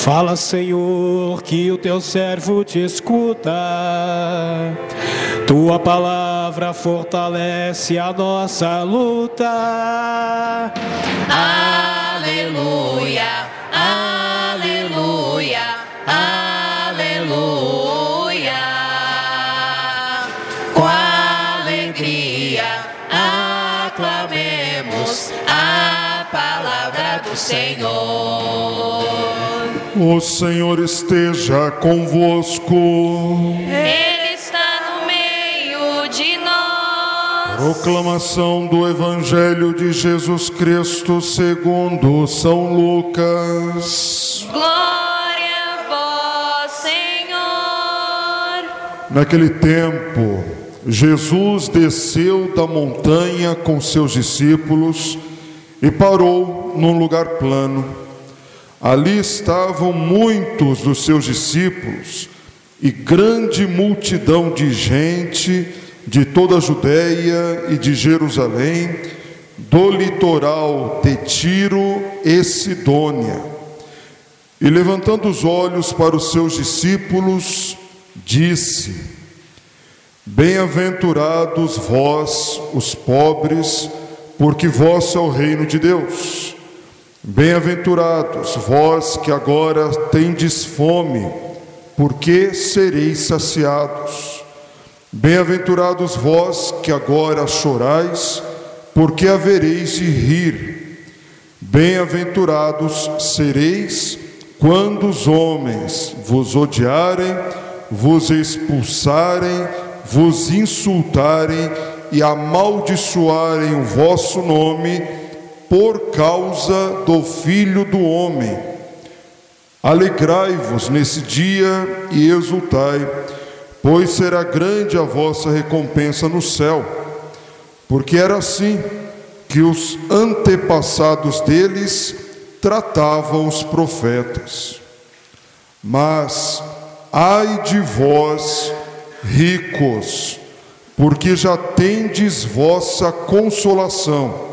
Fala, Senhor, que o teu servo te escuta. Tua palavra fortalece a nossa luta. Aleluia, aleluia, aleluia. Com alegria aclamemos a palavra do Senhor. O Senhor esteja convosco. Ele está no meio de nós. Proclamação do Evangelho de Jesus Cristo segundo São Lucas. Glória a vós, Senhor. Naquele tempo, Jesus desceu da montanha com seus discípulos e parou num lugar plano. Ali estavam muitos dos seus discípulos e grande multidão de gente de toda a Judéia e de Jerusalém, do litoral de Tiro e Sidônia. E levantando os olhos para os seus discípulos, disse: Bem-aventurados vós, os pobres, porque vosso é o reino de Deus. Bem-aventurados vós que agora tendes fome, porque sereis saciados. Bem-aventurados vós que agora chorais, porque havereis de rir. Bem-aventurados sereis quando os homens vos odiarem, vos expulsarem, vos insultarem e amaldiçoarem o vosso nome por causa do Filho do Homem. Alegrai-vos nesse dia e exultai, pois será grande a vossa recompensa no céu, porque era assim que os antepassados deles tratavam os profetas. Mas ai de vós, ricos, porque já tendes vossa consolação.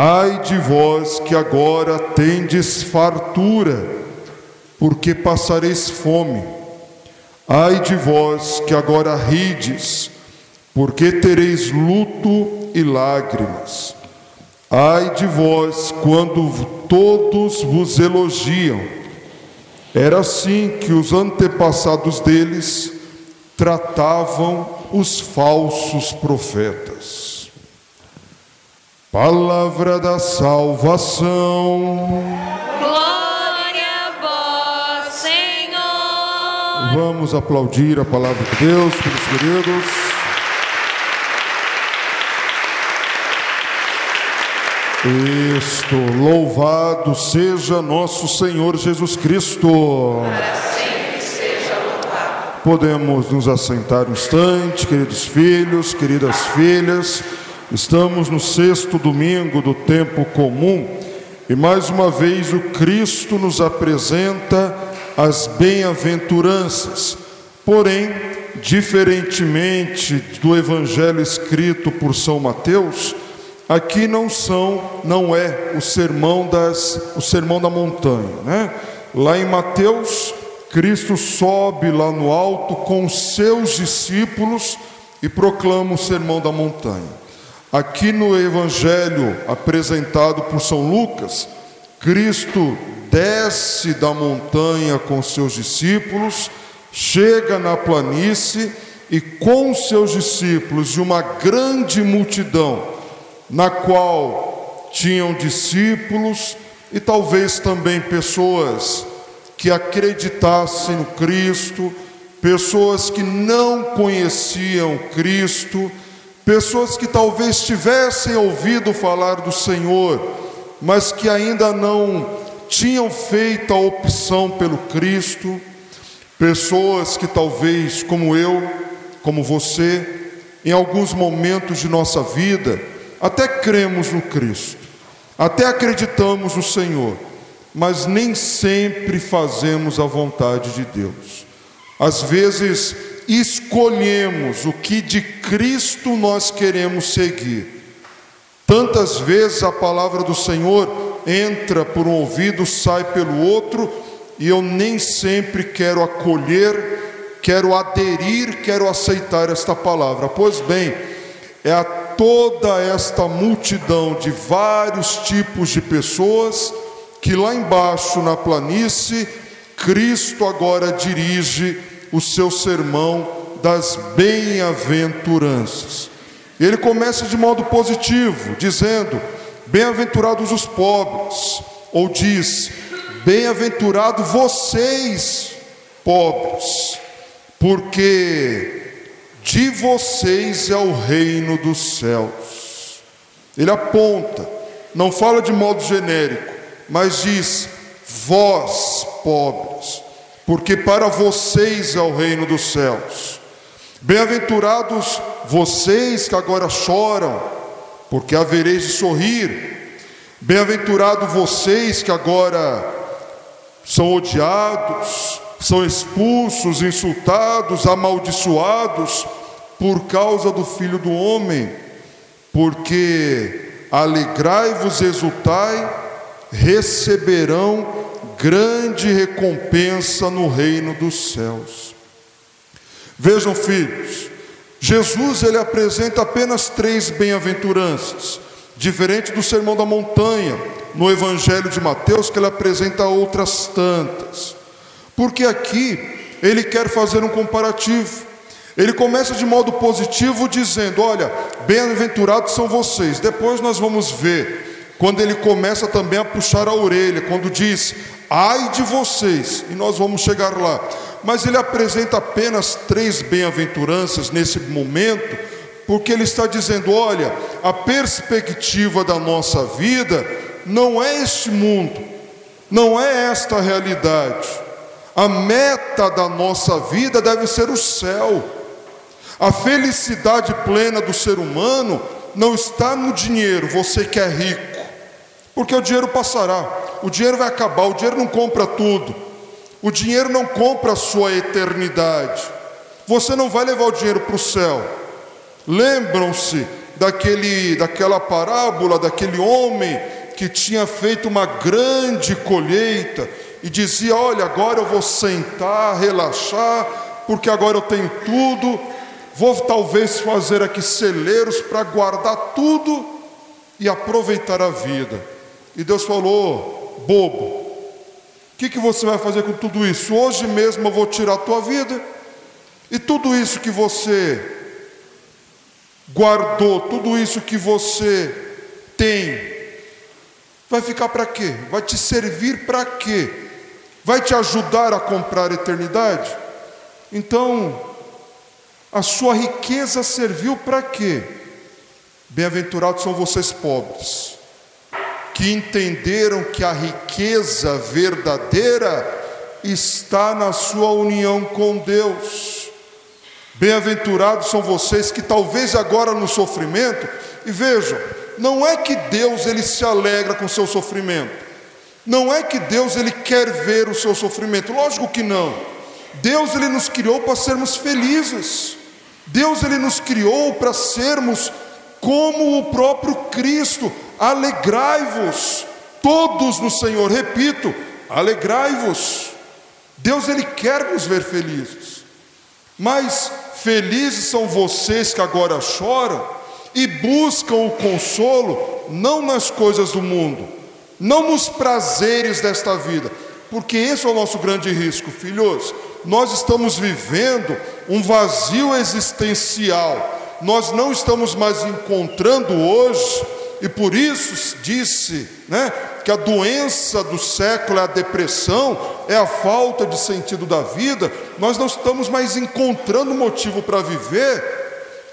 Ai de vós que agora tendes fartura, porque passareis fome. Ai de vós que agora rides, porque tereis luto e lágrimas. Ai de vós quando todos vos elogiam. Era assim que os antepassados deles tratavam os falsos profetas. Palavra da salvação. Glória a vós, Senhor. Vamos aplaudir a palavra de Deus, meus queridos. Isto, louvado seja nosso Senhor Jesus Cristo. Podemos nos assentar um instante, queridos filhos, queridas filhas. Estamos no sexto domingo do tempo comum e mais uma vez o Cristo nos apresenta as bem-aventuranças. Porém, diferentemente do evangelho escrito por São Mateus, aqui não são, não é o sermão das, o sermão da montanha, né? Lá em Mateus, Cristo sobe lá no alto com os seus discípulos e proclama o sermão da montanha. Aqui no evangelho apresentado por São Lucas, Cristo desce da montanha com seus discípulos, chega na planície e com seus discípulos e uma grande multidão, na qual tinham discípulos e talvez também pessoas que acreditassem no Cristo, pessoas que não conheciam Cristo, pessoas que talvez tivessem ouvido falar do Senhor, mas que ainda não tinham feito a opção pelo Cristo, pessoas que talvez, como eu, como você, em alguns momentos de nossa vida, até cremos no Cristo, até acreditamos no Senhor, mas nem sempre fazemos a vontade de Deus. Às vezes escolhemos o que de Cristo nós queremos seguir. Tantas vezes a palavra do Senhor entra por um ouvido, sai pelo outro, e eu nem sempre quero acolher, quero aderir, quero aceitar esta palavra. Pois bem, é a toda esta multidão de vários tipos de pessoas que lá embaixo na planície, Cristo agora dirige o seu sermão das bem-aventuranças. Ele começa de modo positivo, dizendo: Bem-aventurados os pobres, ou diz: Bem-aventurado vocês, pobres, porque de vocês é o reino dos céus. Ele aponta, não fala de modo genérico, mas diz: Vós, pobres, porque para vocês é o reino dos céus. Bem-aventurados vocês que agora choram, porque havereis de sorrir. Bem-aventurados vocês que agora são odiados, são expulsos, insultados, amaldiçoados por causa do Filho do Homem, porque alegrai-vos, exultai, receberão grande recompensa no reino dos céus. Vejam, filhos, Jesus ele apresenta apenas três bem-aventuranças, diferente do Sermão da Montanha, no Evangelho de Mateus, que ele apresenta outras tantas. Porque aqui ele quer fazer um comparativo. Ele começa de modo positivo dizendo: Olha, bem-aventurados são vocês. Depois nós vamos ver, quando ele começa também a puxar a orelha, quando diz: Ai de vocês, e nós vamos chegar lá mas ele apresenta apenas três bem-aventuranças nesse momento, porque ele está dizendo: olha, a perspectiva da nossa vida não é este mundo, não é esta realidade. A meta da nossa vida deve ser o céu. A felicidade plena do ser humano não está no dinheiro, você que é rico, porque o dinheiro passará, o dinheiro vai acabar, o dinheiro não compra tudo. O dinheiro não compra a sua eternidade. Você não vai levar o dinheiro para o céu. Lembram-se daquele, daquela parábola daquele homem que tinha feito uma grande colheita e dizia: Olha, agora eu vou sentar, relaxar, porque agora eu tenho tudo. Vou talvez fazer aqui celeiros para guardar tudo e aproveitar a vida. E Deus falou: bobo, o que, que você vai fazer com tudo isso? Hoje mesmo eu vou tirar a tua vida, e tudo isso que você guardou, tudo isso que você tem, vai ficar para quê? Vai te servir para quê? Vai te ajudar a comprar a eternidade? Então, a sua riqueza serviu para quê? Bem-aventurados são vocês pobres que entenderam que a riqueza verdadeira está na sua união com Deus. Bem-aventurados são vocês que talvez agora no sofrimento, e vejam, não é que Deus ele se alegra com o seu sofrimento. Não é que Deus ele quer ver o seu sofrimento. Lógico que não. Deus ele nos criou para sermos felizes. Deus ele nos criou para sermos como o próprio Cristo, alegrai-vos, todos no Senhor, repito, alegrai-vos. Deus ele quer nos ver felizes. Mas felizes são vocês que agora choram, e buscam o consolo não nas coisas do mundo, não nos prazeres desta vida, porque esse é o nosso grande risco, filhos. Nós estamos vivendo um vazio existencial, nós não estamos mais encontrando hoje, e por isso disse né, que a doença do século é a depressão, é a falta de sentido da vida, nós não estamos mais encontrando motivo para viver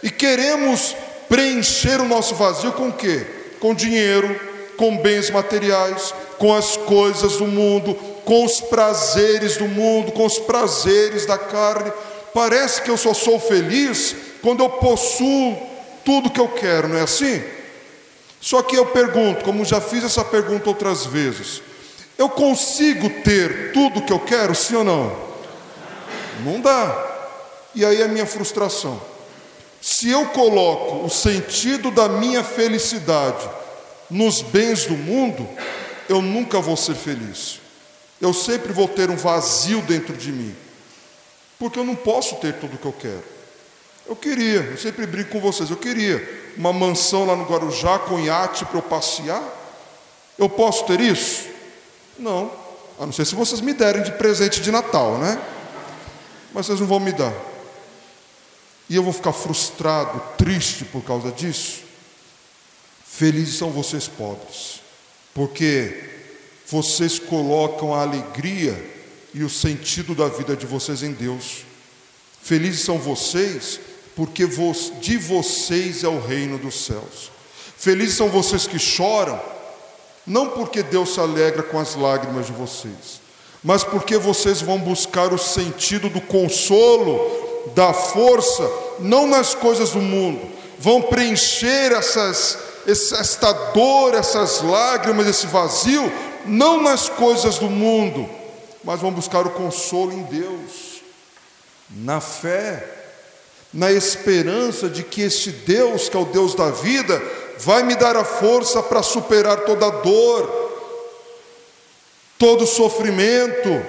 e queremos preencher o nosso vazio com o quê? Com dinheiro, com bens materiais, com as coisas do mundo, com os prazeres do mundo, com os prazeres da carne. Parece que eu só sou feliz quando eu possuo tudo que eu quero, não é assim? Só que eu pergunto, como já fiz essa pergunta outras vezes, eu consigo ter tudo que eu quero, sim ou não? Não dá. E aí é a minha frustração. Se eu coloco o sentido da minha felicidade nos bens do mundo, eu nunca vou ser feliz. Eu sempre vou ter um vazio dentro de mim. Porque eu não posso ter tudo o que eu quero. Eu queria, eu sempre brinco com vocês, eu queria uma mansão lá no Guarujá com iate para eu passear. Eu posso ter isso? Não. A não ser se vocês me derem de presente de Natal, né? Mas vocês não vão me dar. E eu vou ficar frustrado, triste por causa disso. Felizes são vocês pobres, porque vocês colocam a alegria e o sentido da vida de vocês em Deus. Felizes são vocês, porque de vocês é o reino dos céus. Felizes são vocês que choram, não porque Deus se alegra com as lágrimas de vocês, mas porque vocês vão buscar o sentido do consolo da força, não nas coisas do mundo, vão preencher essas, esta dor, essas lágrimas, esse vazio, não nas coisas do mundo, mas vão buscar o consolo em Deus, na fé, na esperança de que este Deus, que é o Deus da vida, vai me dar a força para superar toda dor, todo sofrimento.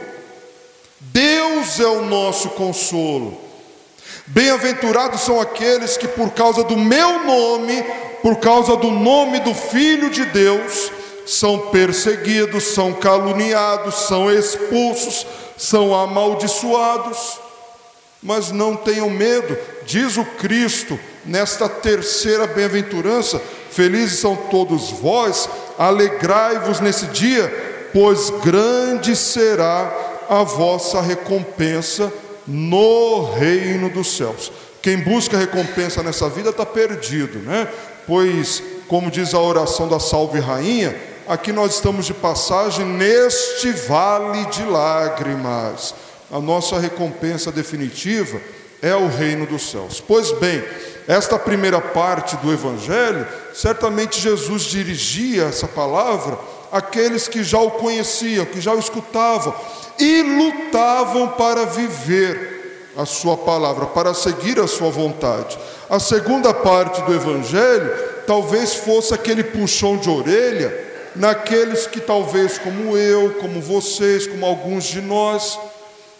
Deus é o nosso consolo. Bem-aventurados são aqueles que, por causa do meu nome, por causa do nome do Filho de Deus, são perseguidos, são caluniados, são expulsos, são amaldiçoados. Mas não tenham medo, diz o Cristo nesta terceira bem-aventurança: Felizes são todos vós, alegrai-vos nesse dia, pois grande será a vossa recompensa no reino dos céus. Quem busca recompensa nessa vida está perdido, né? Pois, como diz a oração da Salve Rainha, aqui nós estamos de passagem neste vale de lágrimas. A nossa recompensa definitiva é o reino dos céus. Pois bem, esta primeira parte do Evangelho, certamente Jesus dirigia essa palavra àqueles que já o conheciam, que já o escutavam, e lutavam para viver a sua palavra, para seguir a sua vontade. A segunda parte do evangelho talvez fosse aquele puxão de orelha naqueles que talvez como eu, como vocês, como alguns de nós,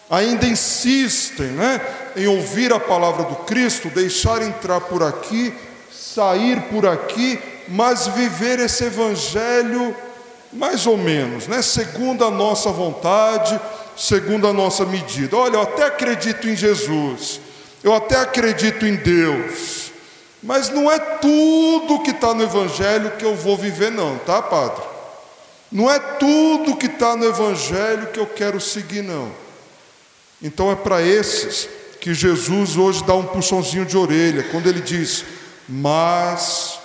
ainda insistem, né, em ouvir a palavra do Cristo, deixar entrar por aqui, sair por aqui, mas viver esse evangelho mais ou menos, né? segundo a nossa vontade, segundo a nossa medida. Olha, eu até acredito em Jesus, eu até acredito em Deus, mas não é tudo que está no Evangelho que eu vou viver, não, tá, Padre? Não é tudo que está no Evangelho que eu quero seguir, não. Então é para esses que Jesus hoje dá um puxãozinho de orelha, quando ele diz: Mas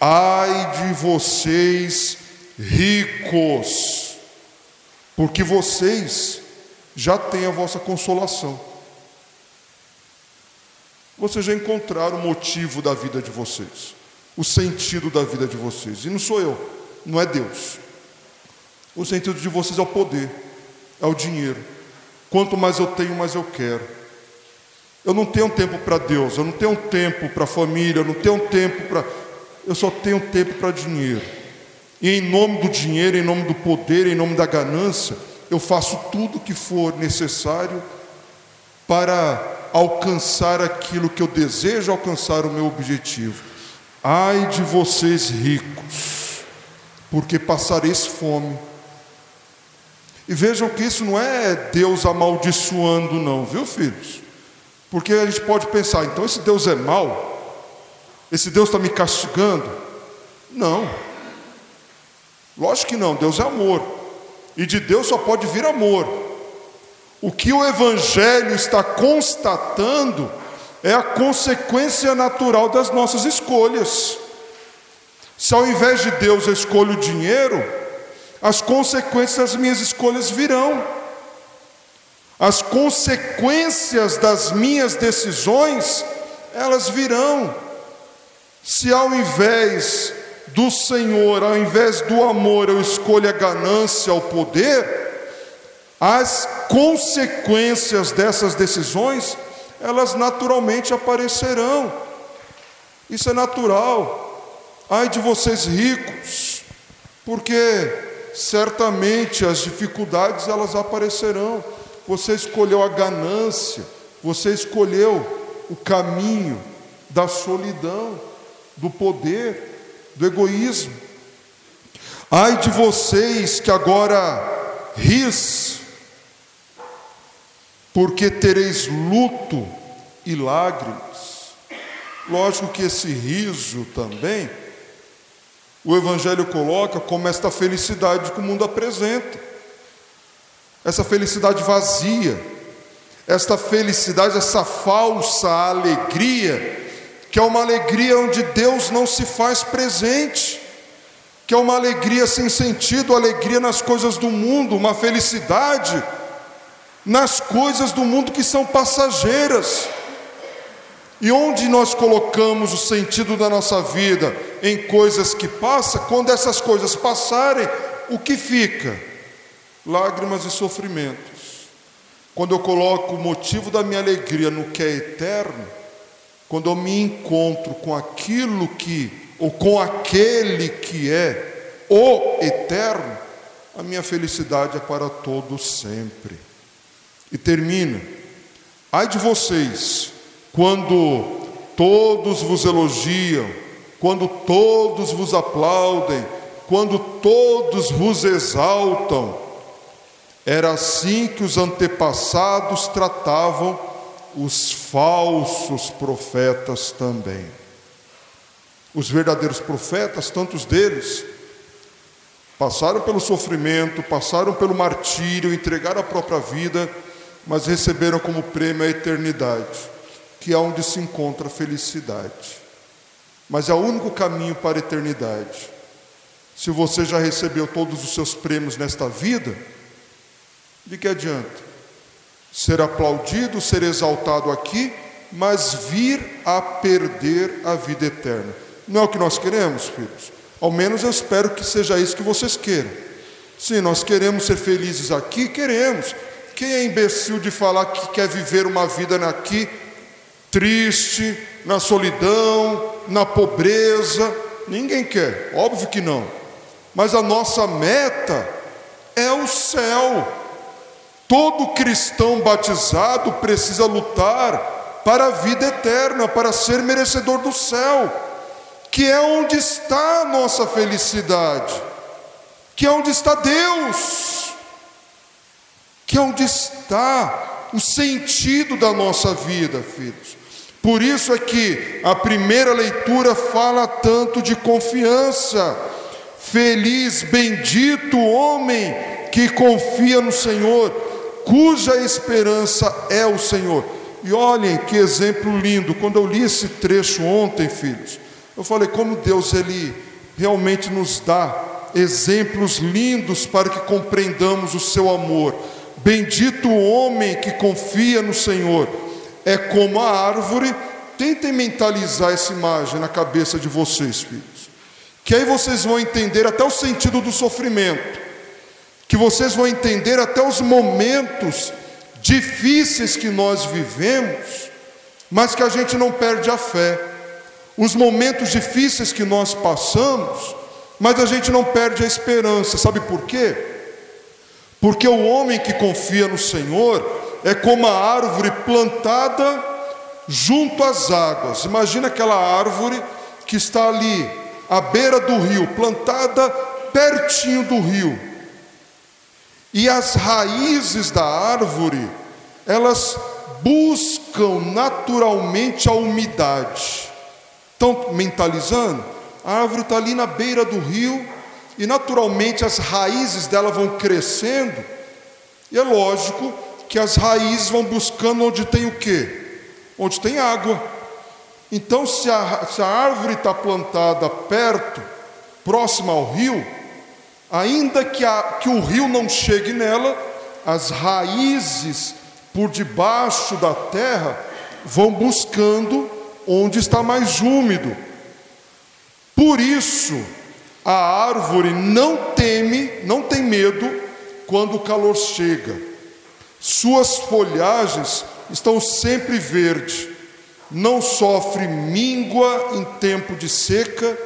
ai de vocês ricos, porque vocês já têm a vossa consolação. Vocês já encontraram o motivo da vida de vocês, o sentido da vida de vocês. E não sou eu, não é Deus. O sentido de vocês é o poder, é o dinheiro. Quanto mais eu tenho, mais eu quero. Eu não tenho tempo para Deus, eu não tenho tempo para a família, eu não tenho tempo para. Eu só tenho tempo para dinheiro. E em nome do dinheiro, em nome do poder, em nome da ganância, eu faço tudo o que for necessário para alcançar aquilo que eu desejo alcançar, o meu objetivo. Ai de vocês ricos, porque passareis fome. E vejam que isso não é Deus amaldiçoando, não, viu, filhos? Porque a gente pode pensar, então esse Deus é mau? Esse Deus está me castigando? Não. Lógico que não, Deus é amor. E de Deus só pode vir amor. O que o Evangelho está constatando é a consequência natural das nossas escolhas. Se ao invés de Deus eu escolho o dinheiro, as consequências das minhas escolhas virão. As consequências das minhas decisões, elas virão. Se ao invés do Senhor, ao invés do amor, eu escolho a ganância, o poder, as consequências dessas decisões, elas naturalmente aparecerão. Isso é natural. Ai de vocês ricos, porque certamente as dificuldades elas aparecerão. Você escolheu a ganância, você escolheu o caminho da solidão, do poder, do egoísmo. Ai de vocês que agora ris, porque tereis luto e lágrimas. Lógico que esse riso também, o Evangelho coloca como esta felicidade que o mundo apresenta, essa felicidade vazia, esta felicidade, essa falsa alegria, que é uma alegria onde Deus não se faz presente, que é uma alegria sem sentido, alegria nas coisas do mundo, uma felicidade nas coisas do mundo que são passageiras. E onde nós colocamos o sentido da nossa vida em coisas que passam, quando essas coisas passarem, o que fica? Lágrimas e sofrimentos. Quando eu coloco o motivo da minha alegria no que é eterno, quando eu me encontro com aquilo que, ou com aquele que é o eterno, a minha felicidade é para todo sempre. E termina: ai de vocês, quando todos vos elogiam, quando todos vos aplaudem, quando todos vos exaltam. Era assim que os antepassados tratavam os falsos profetas também. Os verdadeiros profetas, tantos deles, passaram pelo sofrimento, passaram pelo martírio, entregaram a própria vida mas receberam como prêmio a eternidade, que é onde se encontra a felicidade. Mas é o único caminho para a eternidade. Se você já recebeu todos os seus prêmios nesta vida, de que adianta? Ser aplaudido, ser exaltado aqui, mas vir a perder a vida eterna. Não é o que nós queremos, filhos? Ao menos eu espero que seja isso que vocês queiram. Sim, nós queremos ser felizes aqui, queremos, quem é imbecil de falar que quer viver uma vida aqui triste, na solidão, na pobreza? Ninguém quer, óbvio que não. Mas a nossa meta é o céu. Todo cristão batizado precisa lutar para a vida eterna, para ser merecedor do céu, que é onde está a nossa felicidade, que é onde está Deus que é onde está o sentido da nossa vida, filhos. Por isso é que a primeira leitura fala tanto de confiança. Feliz, bendito homem que confia no Senhor, cuja esperança é o Senhor. E olhem que exemplo lindo. Quando eu li esse trecho ontem, filhos, eu falei como Deus ele realmente nos dá exemplos lindos para que compreendamos o seu amor. Bendito o homem que confia no Senhor. É como a árvore. Tentem mentalizar essa imagem na cabeça de vocês, filhos. Que aí vocês vão entender até o sentido do sofrimento. Que vocês vão entender até os momentos difíceis que nós vivemos, mas que a gente não perde a fé. Os momentos difíceis que nós passamos, mas a gente não perde a esperança. Sabe por quê? Porque o homem que confia no Senhor é como a árvore plantada junto às águas. Imagina aquela árvore que está ali, à beira do rio, plantada pertinho do rio, e as raízes da árvore, elas buscam naturalmente a umidade. Estão mentalizando? A árvore está ali na beira do rio e naturalmente as raízes dela vão crescendo. E é lógico que as raízes vão buscando onde tem o quê? Onde tem água. Então, se a, se a árvore está plantada perto, próxima ao rio, ainda que, a, que o rio não chegue nela, as raízes por debaixo da terra vão buscando onde está mais úmido. Por isso, a árvore não teme, não tem medo quando o calor chega. Suas folhagens estão sempre verdes, não sofre míngua em tempo de seca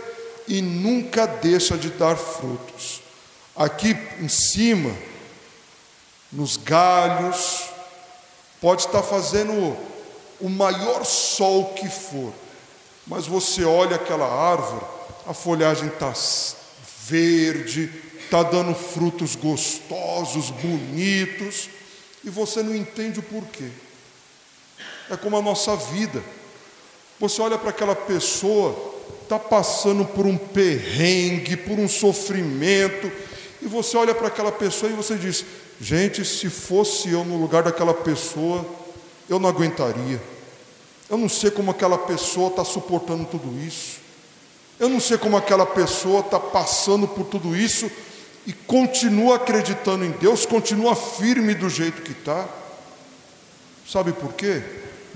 e nunca deixa de dar frutos. Aqui em cima, nos galhos, pode estar fazendo o maior sol que for, mas você olha aquela árvore, a folhagem está verde, está dando frutos gostosos, bonitos, e você não entende o porquê. É como a nossa vida. Você olha para aquela pessoa, está passando por um perrengue, por um sofrimento, e você olha para aquela pessoa e você diz: gente, se fosse eu no lugar daquela pessoa, eu não aguentaria. Eu não sei como aquela pessoa está suportando tudo isso. Eu não sei como aquela pessoa está passando por tudo isso e continua acreditando em Deus, continua firme do jeito que está. Sabe por quê?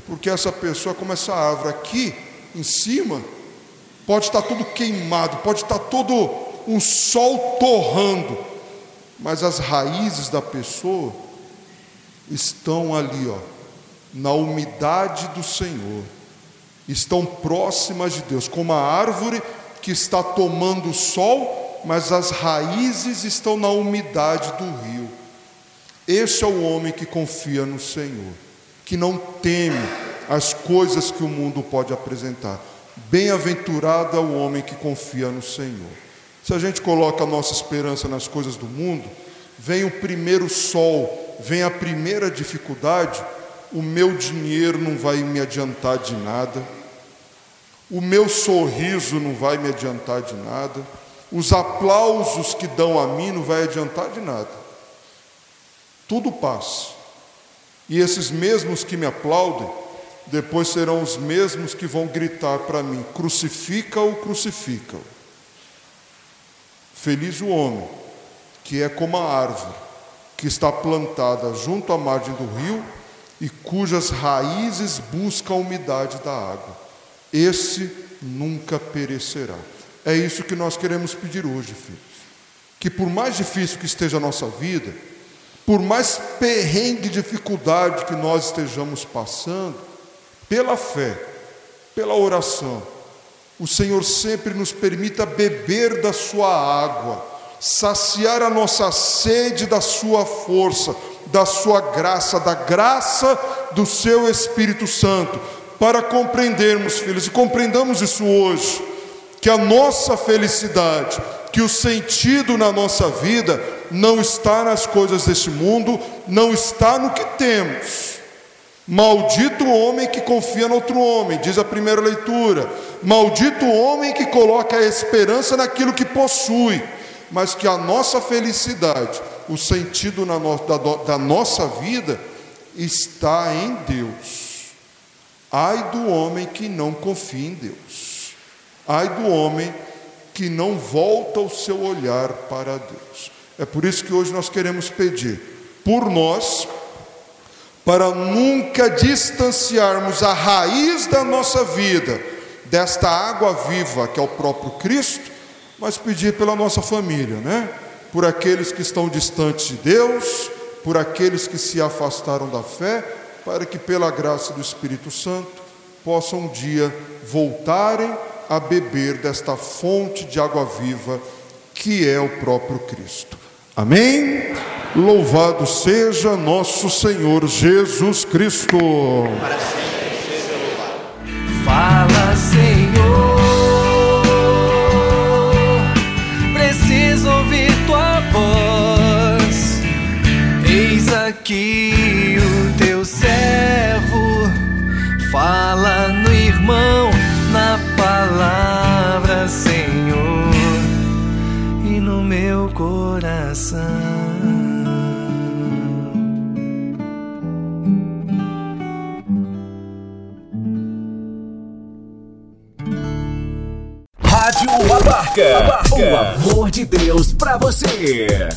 Porque essa pessoa, como essa árvore aqui em cima, pode estar tudo queimado, pode estar todo um sol torrando, mas as raízes da pessoa estão ali, ó, na umidade do Senhor, estão próximas de Deus, como a árvore que está tomando sol, mas as raízes estão na umidade do rio. Este é o homem que confia no Senhor, que não teme as coisas que o mundo pode apresentar. Bem-aventurado é o homem que confia no Senhor. Se a gente coloca a nossa esperança nas coisas do mundo, vem o primeiro sol, vem a primeira dificuldade, o meu dinheiro não vai me adiantar de nada, o meu sorriso não vai me adiantar de nada, os aplausos que dão a mim não vai adiantar de nada. Tudo passa. E esses mesmos que me aplaudem, depois serão os mesmos que vão gritar para mim: crucifica-o, crucifica-o. Feliz o homem que é como a árvore que está plantada junto à margem do rio e cujas raízes buscam a umidade da água. Esse nunca perecerá. É isso que nós queremos pedir hoje, filhos. Que por mais difícil que esteja a nossa vida, por mais perrengue e dificuldade que nós estejamos passando, pela fé, pela oração, o Senhor sempre nos permita beber da sua água, saciar a nossa sede da sua força, da sua graça, da graça do seu Espírito Santo, para compreendermos, filhos, e compreendamos isso hoje, que a nossa felicidade, que o sentido na nossa vida não está nas coisas deste mundo, não está no que temos. Maldito o homem que confia no outro homem, diz a primeira leitura. Maldito o homem que coloca a esperança naquilo que possui, mas que a nossa felicidade o sentido no, da, da nossa vida está em Deus. Ai do homem que não confia em Deus. Ai do homem que não volta o seu olhar para Deus. É por isso que hoje nós queremos pedir por nós, para nunca distanciarmos a raiz da nossa vida desta água viva que é o próprio Cristo, mas pedir pela nossa família, né? por aqueles que estão distantes de Deus, por aqueles que se afastaram da fé, para que, pela graça do Espírito Santo, possam um dia voltarem a beber desta fonte de água viva que é o próprio Cristo. Amém? Louvado seja nosso Senhor Jesus Cristo. Para sempre seja louvado. Fala, Senhor. Preciso ouvir tua voz. Eis aqui o teu servo. Fala, coração. Rádio Abarca. O amor de Deus pra você.